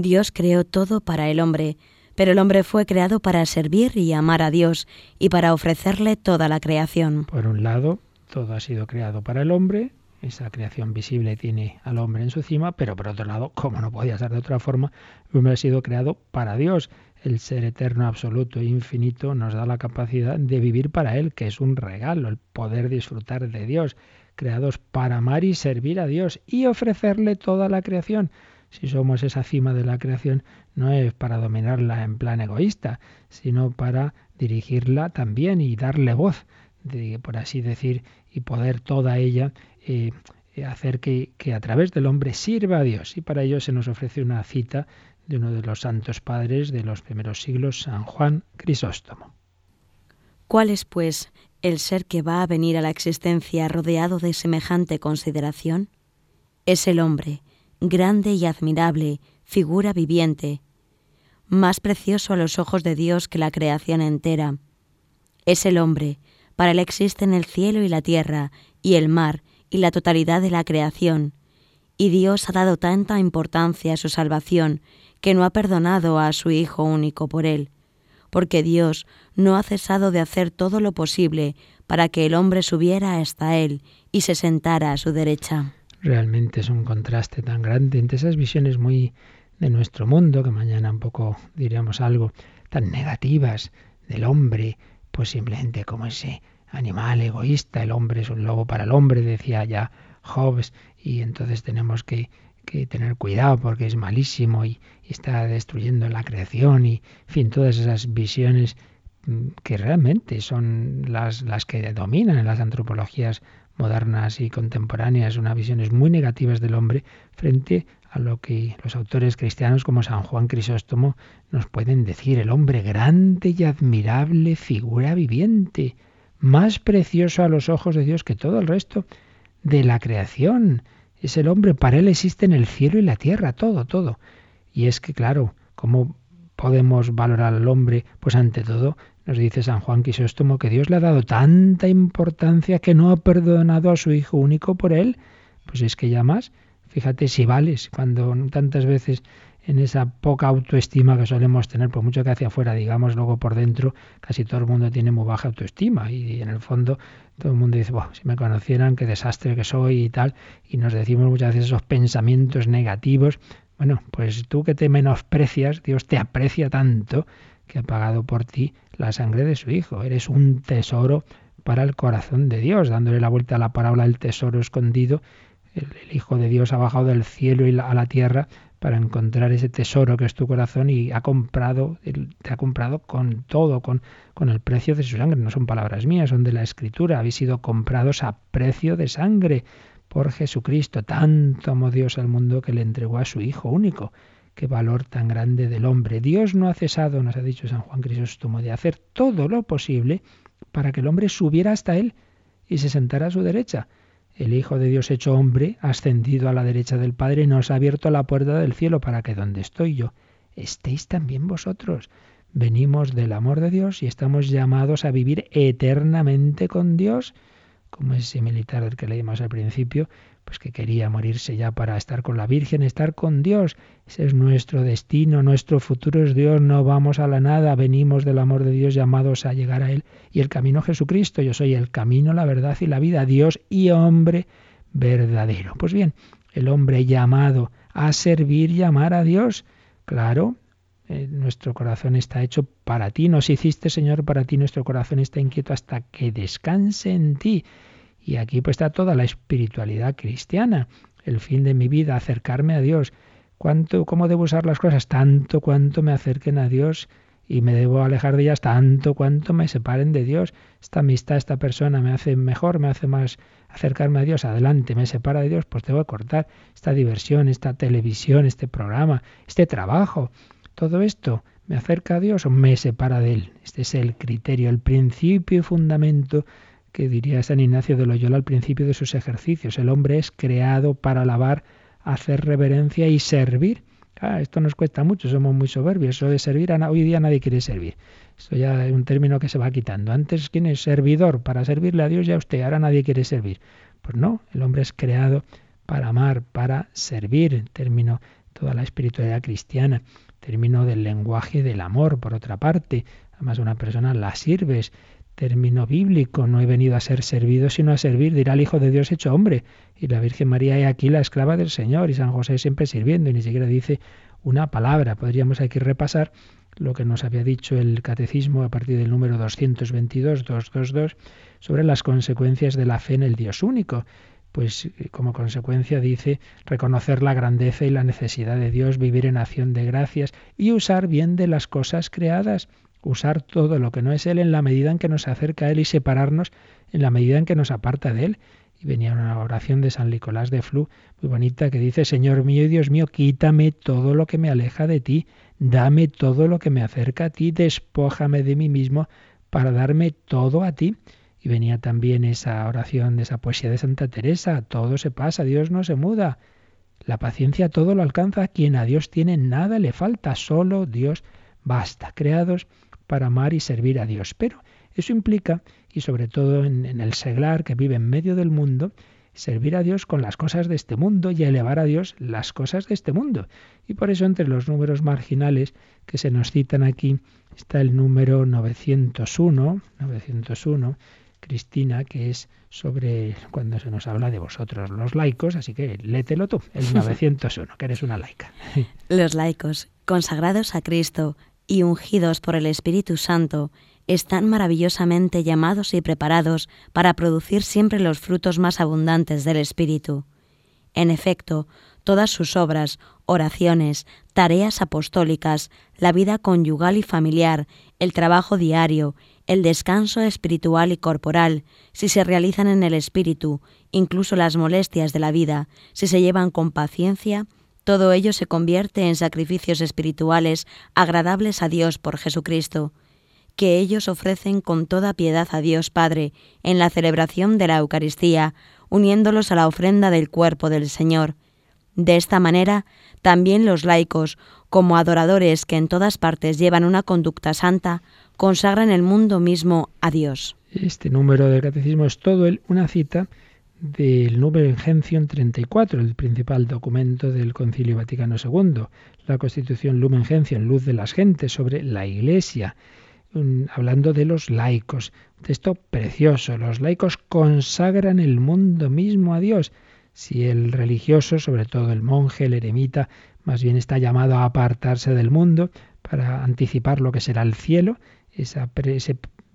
Dios creó todo para el hombre, pero el hombre fue creado para servir y amar a Dios y para ofrecerle toda la creación. Por un lado, todo ha sido creado para el hombre, esa creación visible tiene al hombre en su cima, pero por otro lado, como no podía ser de otra forma, el hombre ha sido creado para Dios. El ser eterno, absoluto e infinito nos da la capacidad de vivir para Él, que es un regalo, el poder disfrutar de Dios, creados para amar y servir a Dios y ofrecerle toda la creación si somos esa cima de la creación, no es para dominarla en plan egoísta, sino para dirigirla también y darle voz, por así decir, y poder toda ella eh, hacer que, que, a través del hombre sirva a Dios. Y para ello se nos ofrece una cita de uno de los santos padres de los primeros siglos, San Juan Crisóstomo. ¿Cuál es, pues, el ser que va a venir a la existencia rodeado de semejante consideración? Es el hombre, grande y admirable, figura viviente, más precioso a los ojos de Dios que la creación entera. Es el hombre, para él existen el cielo y la tierra, y el mar, y la totalidad de la creación. Y Dios ha dado tanta importancia a su salvación, que no ha perdonado a su Hijo único por él, porque Dios no ha cesado de hacer todo lo posible para que el hombre subiera hasta él y se sentara a su derecha. Realmente es un contraste tan grande entre esas visiones muy de nuestro mundo, que mañana un poco diríamos algo, tan negativas del hombre, pues simplemente como ese animal egoísta, el hombre es un lobo para el hombre, decía ya Hobbes, y entonces tenemos que, que tener cuidado porque es malísimo y, y, está destruyendo la creación y, en fin, todas esas visiones mm, que realmente son las, las que dominan en las antropologías modernas y contemporáneas, unas visiones muy negativas del hombre frente a lo que los autores cristianos como San Juan Crisóstomo nos pueden decir, el hombre grande y admirable figura viviente, más precioso a los ojos de Dios que todo el resto de la creación. Es el hombre, para él existen el cielo y la tierra, todo, todo. Y es que, claro, ¿cómo podemos valorar al hombre? Pues ante todo, nos dice San Juan Crisóstomo que Dios le ha dado tanta importancia que no ha perdonado a su Hijo único por él. Pues es que ya más, Fíjate si vales, cuando tantas veces en esa poca autoestima que solemos tener, por mucho que hacia afuera digamos, luego por dentro casi todo el mundo tiene muy baja autoestima y en el fondo todo el mundo dice, si me conocieran, qué desastre que soy y tal, y nos decimos muchas veces esos pensamientos negativos. Bueno, pues tú que te menosprecias, Dios te aprecia tanto que ha pagado por ti la sangre de su Hijo. Eres un tesoro para el corazón de Dios, dándole la vuelta a la parábola del tesoro escondido el, Hijo de Dios ha bajado del cielo y a la tierra para encontrar ese tesoro que es tu corazón y ha comprado, te ha comprado con todo, con, con el precio de su sangre. No son palabras mías, son de la Escritura. Habéis sido comprados a precio de sangre por Jesucristo. Tanto amó Dios al mundo que le entregó a su Hijo único. Qué valor tan grande del hombre. Dios no ha cesado, nos ha dicho San Juan Crisóstomo, de hacer todo lo posible para que el hombre subiera hasta él y se sentara a su derecha el Hijo de Dios hecho hombre, ascendido a la derecha del Padre, nos ha abierto la puerta del cielo para que donde estoy yo, estéis también vosotros. Venimos del amor de Dios y estamos llamados a vivir eternamente con Dios, como ese militar del que leímos al principio, pues que quería morirse ya para estar con la Virgen, estar con Dios. Ese es nuestro destino, nuestro futuro es Dios, no vamos a la nada, venimos del amor de Dios llamados a llegar a Él. Y el camino Jesucristo, yo soy el camino, la verdad y la vida, Dios y hombre verdadero. Pues bien, el hombre llamado a servir y amar a Dios, claro, eh, nuestro corazón está hecho para ti, nos hiciste Señor para ti, nuestro corazón está inquieto hasta que descanse en ti. Y aquí pues está toda la espiritualidad cristiana, el fin de mi vida, acercarme a Dios. ¿Cuánto, ¿Cómo debo usar las cosas? Tanto cuanto me acerquen a Dios y me debo alejar de ellas tanto cuanto me separen de Dios. Esta amistad, esta persona me hace mejor, me hace más acercarme a Dios. Adelante, me separa de Dios, pues debo cortar esta diversión, esta televisión, este programa, este trabajo. Todo esto me acerca a Dios o me separa de Él. Este es el criterio, el principio y fundamento que diría San Ignacio de Loyola al principio de sus ejercicios. El hombre es creado para alabar, hacer reverencia y servir. Ah, esto nos cuesta mucho, somos muy soberbios. Eso de servir, hoy día nadie quiere servir. Esto ya es un término que se va quitando. Antes, ¿quién es servidor? Para servirle a Dios ya usted, ahora nadie quiere servir. Pues no, el hombre es creado para amar, para servir, término toda la espiritualidad cristiana, término del lenguaje del amor, por otra parte. Además, una persona la sirves, término bíblico. No he venido a ser servido, sino a servir, dirá el Hijo de Dios hecho hombre. Y la Virgen María es aquí la esclava del Señor y San José siempre sirviendo y ni siquiera dice una palabra. Podríamos aquí repasar lo que nos había dicho el catecismo a partir del número 222, 222, sobre las consecuencias de la fe en el Dios único. Pues eh, como consecuencia dice reconocer la grandeza y la necesidad de Dios, vivir en acción de gracias y usar bien de las cosas creadas usar todo lo que no es Él en la medida en que nos acerca a Él y separarnos en la medida en que nos aparta de Él. y venía una oración de San Nicolás de Flu, muy bonita, que dice, Señor mío y Dios mío, quítame todo lo que me aleja de ti, dame todo lo que me acerca a ti, despójame de mí mismo para darme todo a ti. Y venía también esa oración de esa poesía de Santa Teresa, todo se pasa, Dios no se muda. La paciencia todo lo alcanza, quien a Dios tiene nada le falta, solo Dios basta, creados para amar y servir a Dios. Pero eso implica, y sobre todo en, el seglar que vive en medio del mundo, servir a Dios con las cosas de este mundo y elevar a Dios las cosas de este mundo. Y por eso entre los números marginales que se nos citan aquí está el número 901, 901 Cristina, que es sobre cuando se nos habla de vosotros los laicos, así que lételo tú, el 901, que eres una laica. Los laicos, consagrados a Cristo y ungidos por el Espíritu Santo, están maravillosamente llamados y preparados para producir siempre los frutos más abundantes del Espíritu. En efecto, todas sus obras, oraciones, tareas apostólicas, la vida conyugal y familiar, el trabajo diario, el descanso espiritual y corporal, si se realizan en el espíritu, incluso las molestias de la vida, si se llevan con paciencia, todo ello se convierte en sacrificios espirituales agradables a Dios por Jesucristo, que ellos ofrecen con toda piedad a Dios Padre en la celebración de la Eucaristía, uniéndolos a la ofrenda del cuerpo del Señor. De esta manera, también los laicos, como adoradores que en todas partes llevan una conducta santa, consagran el mundo mismo a Dios. Este número del catecismo es todo el, una cita del Numen Gentium 34, el principal documento del Concilio Vaticano II, la Constitución Lumen Gentium, luz de las gentes, sobre la Iglesia, hablando de los laicos. Texto precioso. Los laicos consagran el mundo mismo a Dios. Si el religioso, sobre todo el monje, el eremita, más bien está llamado a apartarse del mundo para anticipar lo que será el cielo, esa,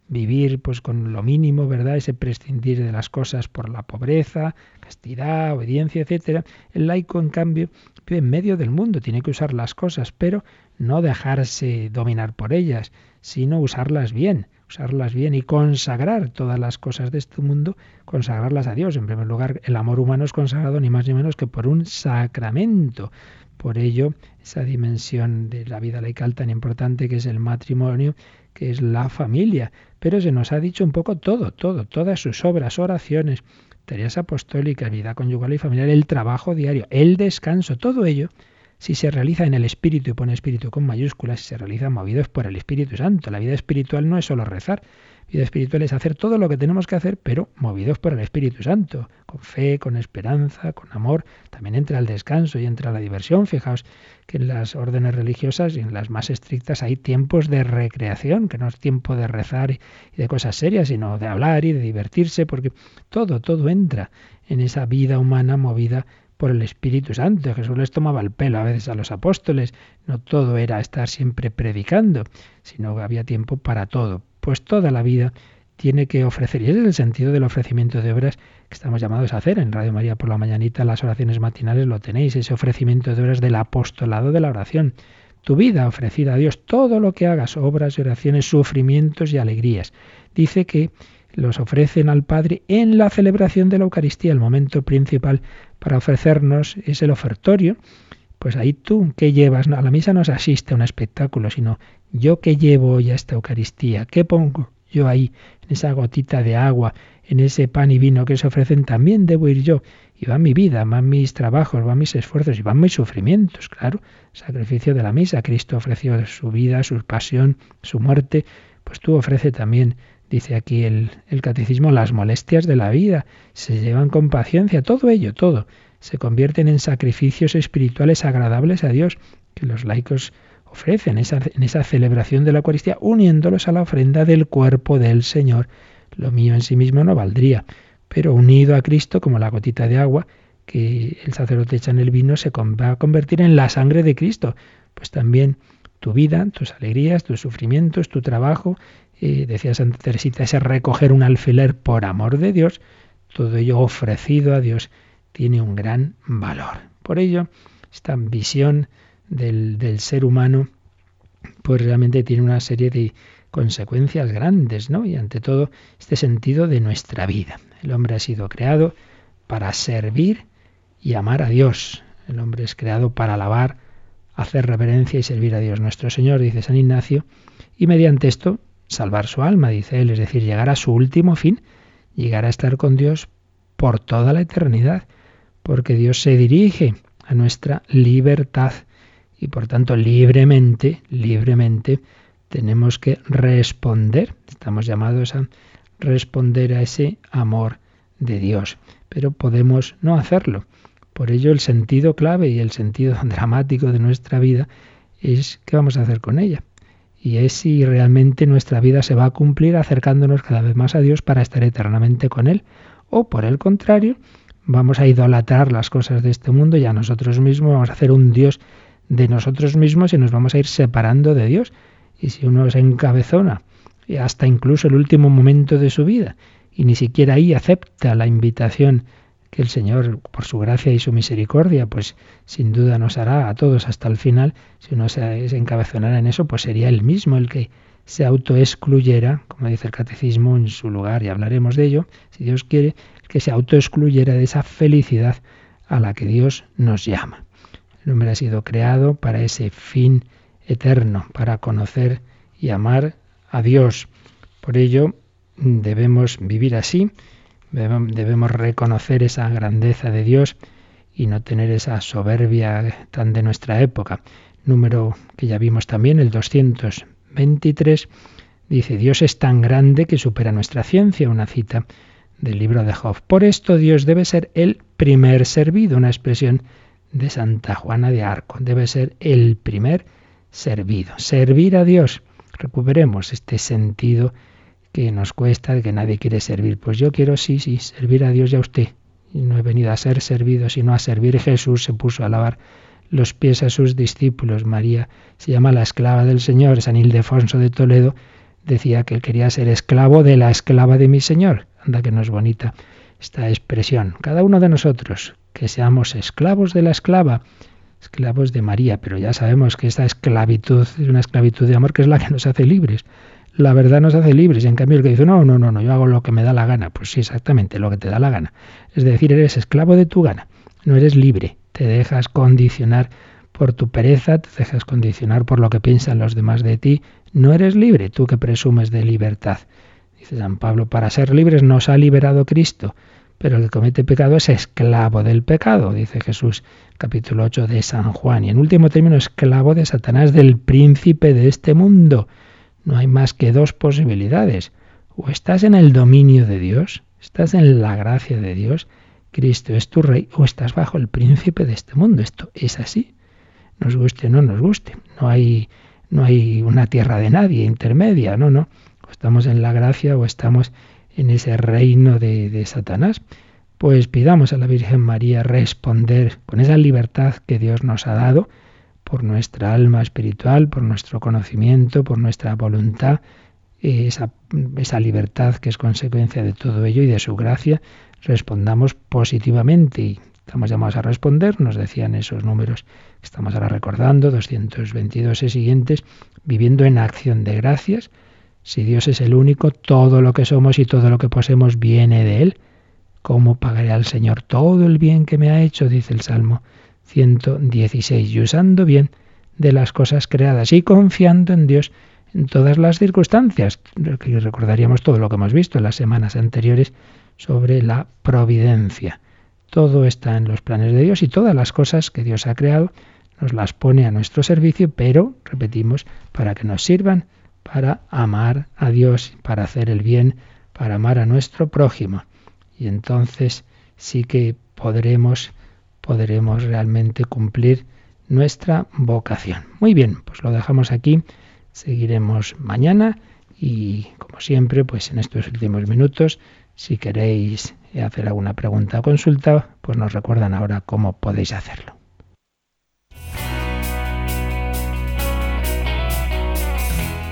vivir pues con lo mínimo, ¿verdad? Ese prescindir de las cosas por la pobreza, castidad, obediencia, etcétera. El laico, en cambio, vive en medio del mundo, tiene que usar las cosas, pero no dejarse dominar por ellas, sino usarlas bien, usarlas bien y consagrar todas las cosas de este mundo, consagrarlas a Dios. En primer lugar, el amor humano es consagrado ni más ni menos que por un sacramento. Por ello, esa dimensión de la vida laical tan importante que es el matrimonio, que es la familia. Pero se nos ha dicho un poco todo, todo, todas sus obras, oraciones, tareas apostólicas, vida conyugal y familiar, el trabajo diario, el descanso, todo ello, si se realiza en el Espíritu, y pone Espíritu con mayúsculas, si se realiza movidos por el Espíritu Santo. La vida espiritual no es solo rezar, Vida espiritual es hacer todo lo que tenemos que hacer, pero movidos por el Espíritu Santo, con fe, con esperanza, con amor. También entra el descanso y entra la diversión. Fijaos que en las órdenes religiosas y en las más estrictas hay tiempos de recreación, que no es tiempo de rezar y de cosas serias, sino de hablar y de divertirse, porque todo, todo entra en esa vida humana movida por el Espíritu Santo. Jesús les tomaba el pelo a veces a los apóstoles. No todo era estar siempre predicando, sino había tiempo para todo, pues toda la vida tiene que ofrecer. Y ese es el sentido del ofrecimiento de obras que estamos llamados a hacer. En Radio María por la mañanita, las oraciones matinales lo tenéis, ese ofrecimiento de obras del apostolado de la oración. Tu vida ofrecida a Dios, todo lo que hagas, obras y oraciones, sufrimientos y alegrías. Dice que los ofrecen al Padre en la celebración de la Eucaristía. El momento principal para ofrecernos es el ofertorio. Pues ahí tú, ¿qué llevas? a la misa no se asiste a un espectáculo, sino ¿Yo qué llevo hoy a esta Eucaristía? ¿Qué pongo yo ahí, en esa gotita de agua, en ese pan y vino que se ofrecen? También debo ir yo. Y va mi vida, van mis trabajos, van mis esfuerzos y van mis sufrimientos, claro. Sacrificio de la misa. Cristo ofreció su vida, su pasión, su muerte. Pues tú ofrece también, dice aquí el, el catecismo, las molestias de la vida. Se llevan con paciencia, todo ello, todo. Se convierten en sacrificios espirituales agradables a Dios, que los laicos ofrecen en esa celebración de la Eucaristía, uniéndolos a la ofrenda del cuerpo del Señor. Lo mío en sí mismo no valdría, pero unido a Cristo como la gotita de agua que el sacerdote echa en el vino se va a convertir en la sangre de Cristo. Pues también tu vida, tus alegrías, tus sufrimientos, tu trabajo, eh, decía Santa Teresita, ese recoger un alfiler por amor de Dios, todo ello ofrecido a Dios tiene un gran valor. Por ello, esta visión del, ser humano, pues realmente tiene una serie de consecuencias grandes, ¿no? Y ante todo, este sentido de nuestra vida. El hombre ha sido creado para servir y amar a Dios. El hombre es creado para alabar, hacer reverencia y servir a Dios nuestro Señor, dice San Ignacio, y mediante esto salvar su alma, dice él, es decir, llegar a su último fin, llegar a estar con Dios por toda la eternidad, porque Dios se dirige a nuestra libertad y por tanto libremente, libremente tenemos que responder, estamos llamados a responder a ese amor de Dios, pero podemos no hacerlo. Por ello el sentido clave y el sentido dramático de nuestra vida es qué vamos a hacer con ella. Y es si realmente nuestra vida se va a cumplir acercándonos cada vez más a Dios para estar eternamente con Él. O por el contrario, vamos a idolatrar las cosas de este mundo y a nosotros mismos vamos a hacer un Dios de nosotros mismos y nos vamos a ir separando de Dios. Y si uno se encabezona hasta incluso el último momento de su vida y ni siquiera ahí acepta la invitación que el Señor, por su gracia y su misericordia, pues sin duda nos hará a todos hasta el final, si uno se, encabezonara en eso, pues sería él mismo el que se autoexcluyera, como dice el catecismo, en su lugar, y hablaremos de ello, si Dios quiere, que se autoexcluyera de esa felicidad a la que Dios nos llama. El hombre ha sido creado para ese fin eterno, para conocer y amar a Dios. Por ello, debemos vivir así, debemos reconocer esa grandeza de Dios y no tener esa soberbia tan de nuestra época. Número que ya vimos también, el 223, dice, Dios es tan grande que supera nuestra ciencia, una cita del libro de Job. Por esto Dios debe ser el primer servido, una expresión de Santa Juana de Arco, debe ser el primer servido. Servir a Dios, recuperemos este sentido que nos cuesta, de que nadie quiere servir. Pues yo quiero, sí, sí, servir a Dios y a usted. No he venido a ser servido, sino a servir. Jesús se puso a lavar los pies a sus discípulos. María se llama la esclava del Señor. San Ildefonso de Toledo decía que él quería ser esclavo de la esclava de mi Señor. Anda que no es bonita esta expresión. Cada uno de nosotros, que seamos esclavos de la esclava, esclavos de María, pero ya sabemos que esta esclavitud es una esclavitud de amor que es la que nos hace libres la verdad nos hace libres. Y en cambio el que dice, no, no, no, no, yo hago lo que me da la gana. Pues sí, exactamente, lo que te da la gana. Es decir, eres esclavo de tu gana. No eres libre. Te dejas condicionar por tu pereza, te dejas condicionar por lo que piensan los demás de ti. No eres libre, tú que presumes de libertad. Dice San Pablo, para ser libres nos ha liberado Cristo, pero el que comete pecado es esclavo del pecado, dice Jesús, capítulo 8 de San Juan. Y en último término, esclavo de Satanás, del príncipe de este mundo no hay más que dos posibilidades. O estás en el dominio de Dios, estás en la gracia de Dios, Cristo es tu rey, o estás bajo el príncipe de este mundo. Esto es así. Nos guste o no nos guste. No hay, no hay una tierra de nadie intermedia, no, no. O estamos en la gracia o estamos en ese reino de, Satanás. Pues pidamos a la Virgen María responder con esa libertad que Dios nos ha dado por nuestra alma espiritual, por nuestro conocimiento, por nuestra voluntad, esa, esa libertad que es consecuencia de todo ello y de su gracia, respondamos positivamente y estamos llamados a responder, nos decían esos números que estamos ahora recordando, 222 y siguientes, viviendo en acción de gracias. Si Dios es el único, todo lo que somos y todo lo que poseemos viene de Él. ¿Cómo pagaré al Señor todo el bien que me ha hecho? dice el Salmo 116, y usando bien de las cosas creadas y confiando en Dios en todas las circunstancias. Recordaríamos todo lo que hemos visto en las semanas anteriores sobre la providencia. Todo está en los planes de Dios y todas las cosas que Dios ha creado nos las pone a nuestro servicio, pero, repetimos, para que nos sirvan para amar a Dios, para hacer el bien, para amar a nuestro prójimo. Y entonces sí que podremos podremos realmente cumplir nuestra vocación. Muy bien, pues lo dejamos aquí, seguiremos mañana y como siempre, pues en estos últimos minutos, si queréis hacer alguna pregunta o consulta, pues nos recuerdan ahora cómo podéis hacerlo.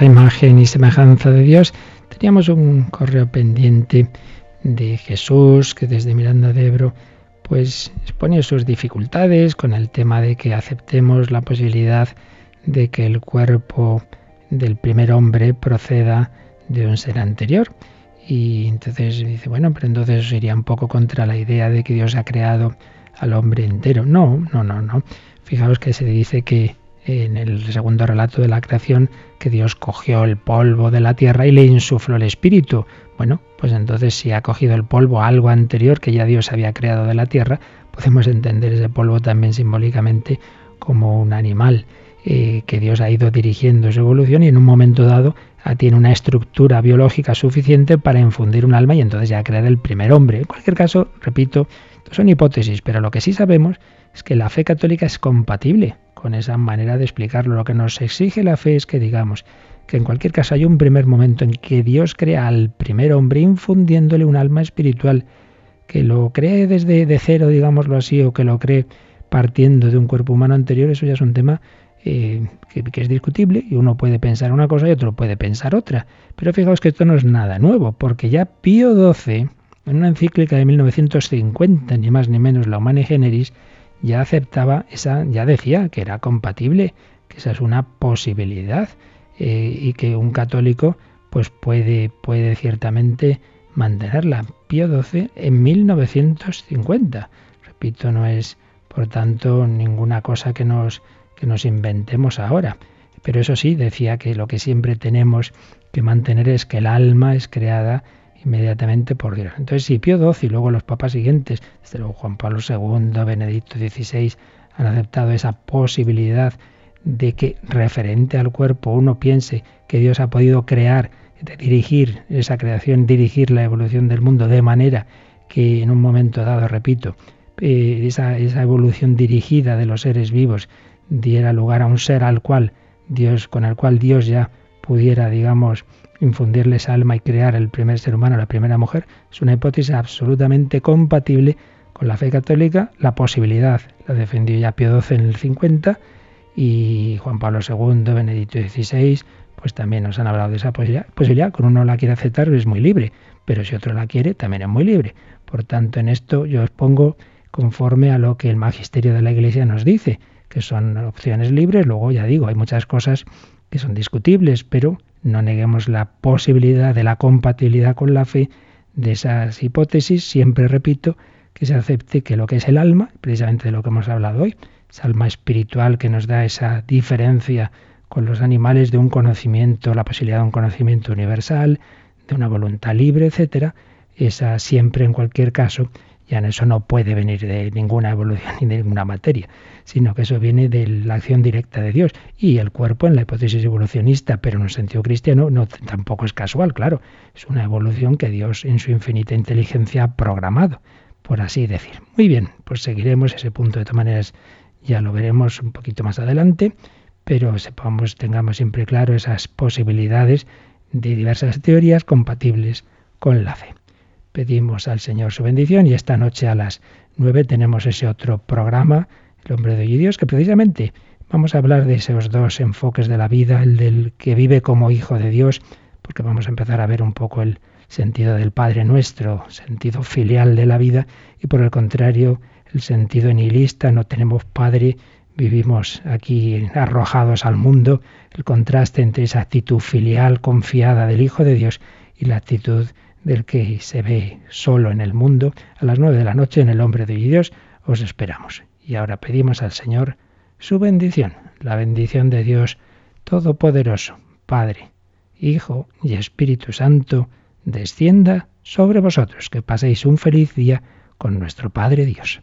A imagen y semejanza de Dios. Teníamos un correo pendiente de Jesús que desde Miranda de Ebro pues exponía sus dificultades con el tema de que aceptemos la posibilidad de que el cuerpo del primer hombre proceda de un ser anterior. Y entonces dice, bueno, pero entonces iría un poco contra la idea de que Dios ha creado al hombre entero. No, no, no, no. Fijaos que se dice que en el segundo relato de la creación que Dios cogió el polvo de la tierra y le insufló el espíritu. Bueno, pues entonces si ha cogido el polvo algo anterior que ya Dios había creado de la tierra, podemos entender ese polvo también simbólicamente como un animal eh, que Dios ha ido dirigiendo su evolución y en un momento dado ah, tiene una estructura biológica suficiente para infundir un alma y entonces ya crear el primer hombre. En cualquier caso, repito, son hipótesis, pero lo que sí sabemos es que la fe católica es compatible con esa manera de explicarlo. Lo que nos exige la fe es que digamos que en cualquier caso hay un primer momento en que Dios crea al primer hombre infundiéndole un alma espiritual, que lo cree desde de cero, digámoslo así, o que lo cree partiendo de un cuerpo humano anterior, eso ya es un tema eh, que, es discutible y uno puede pensar una cosa y otro puede pensar otra. Pero fijaos que esto no es nada nuevo, porque ya Pío XII, en una encíclica de 1950, ni más ni menos, la Humane Generis, ya aceptaba esa, ya decía que era compatible, que esa es una posibilidad eh, y que un católico pues puede, puede ciertamente mantenerla. Pío XII en 1950. Repito, no es por tanto ninguna cosa que nos, que nos inventemos ahora. Pero eso sí, decía que lo que siempre tenemos que mantener es que el alma es creada inmediatamente por Dios. Entonces, si Pío XII y luego los papas siguientes, desde luego Juan Pablo II, Benedicto XVI, han aceptado esa posibilidad de que referente al cuerpo uno piense que Dios ha podido crear, dirigir esa creación, dirigir la evolución del mundo de manera que en un momento dado, repito, eh, esa, esa evolución dirigida de los seres vivos diera lugar a un ser al cual Dios, con el cual Dios ya pudiera, digamos, infundirles alma y crear el primer ser humano, la primera mujer, es una hipótesis absolutamente compatible con la fe católica. La posibilidad la defendió ya Pío XII en el 50 y Juan Pablo II, Benedicto XVI, pues también nos han hablado de esa posibilidad. Posibilidad, con uno la quiere aceptar es muy libre, pero si otro la quiere también es muy libre. Por tanto, en esto yo os pongo conforme a lo que el magisterio de la Iglesia nos dice, que son opciones libres. Luego ya digo, hay muchas cosas que son discutibles, pero no neguemos la posibilidad de la compatibilidad con la fe de esas hipótesis. Siempre repito que se acepte que lo que es el alma, precisamente de lo que hemos hablado hoy, esa alma espiritual que nos da esa diferencia con los animales de un conocimiento, la posibilidad de un conocimiento universal, de una voluntad libre, etcétera, esa siempre en cualquier caso ya en eso no puede venir de ninguna evolución ni de ninguna materia, sino que eso viene de la acción directa de Dios. Y el cuerpo, en la hipótesis evolucionista, pero en un sentido cristiano, no, tampoco es casual, claro. Es una evolución que Dios en su infinita inteligencia ha programado, por así decir. Muy bien, pues seguiremos ese punto de todas maneras, ya lo veremos un poquito más adelante, pero sepamos, tengamos siempre claro esas posibilidades de diversas teorías compatibles con la fe pedimos al Señor su bendición y esta noche a las nueve tenemos ese otro programa, El hombre de hoy Dios, que precisamente vamos a hablar de esos dos enfoques de la vida, el del que vive como hijo de Dios, porque vamos a empezar a ver un poco el sentido del Padre nuestro, sentido filial de la vida, y por el contrario, el sentido nihilista, no tenemos Padre, vivimos aquí arrojados al mundo, el contraste entre esa actitud filial confiada del Hijo de Dios y la actitud del que se ve solo en el mundo, a las nueve de la noche en el Hombre de Dios, os esperamos. Y ahora pedimos al Señor su bendición, la bendición de Dios Todopoderoso, Padre, Hijo y Espíritu Santo, descienda sobre vosotros, que paséis un feliz día con nuestro Padre Dios.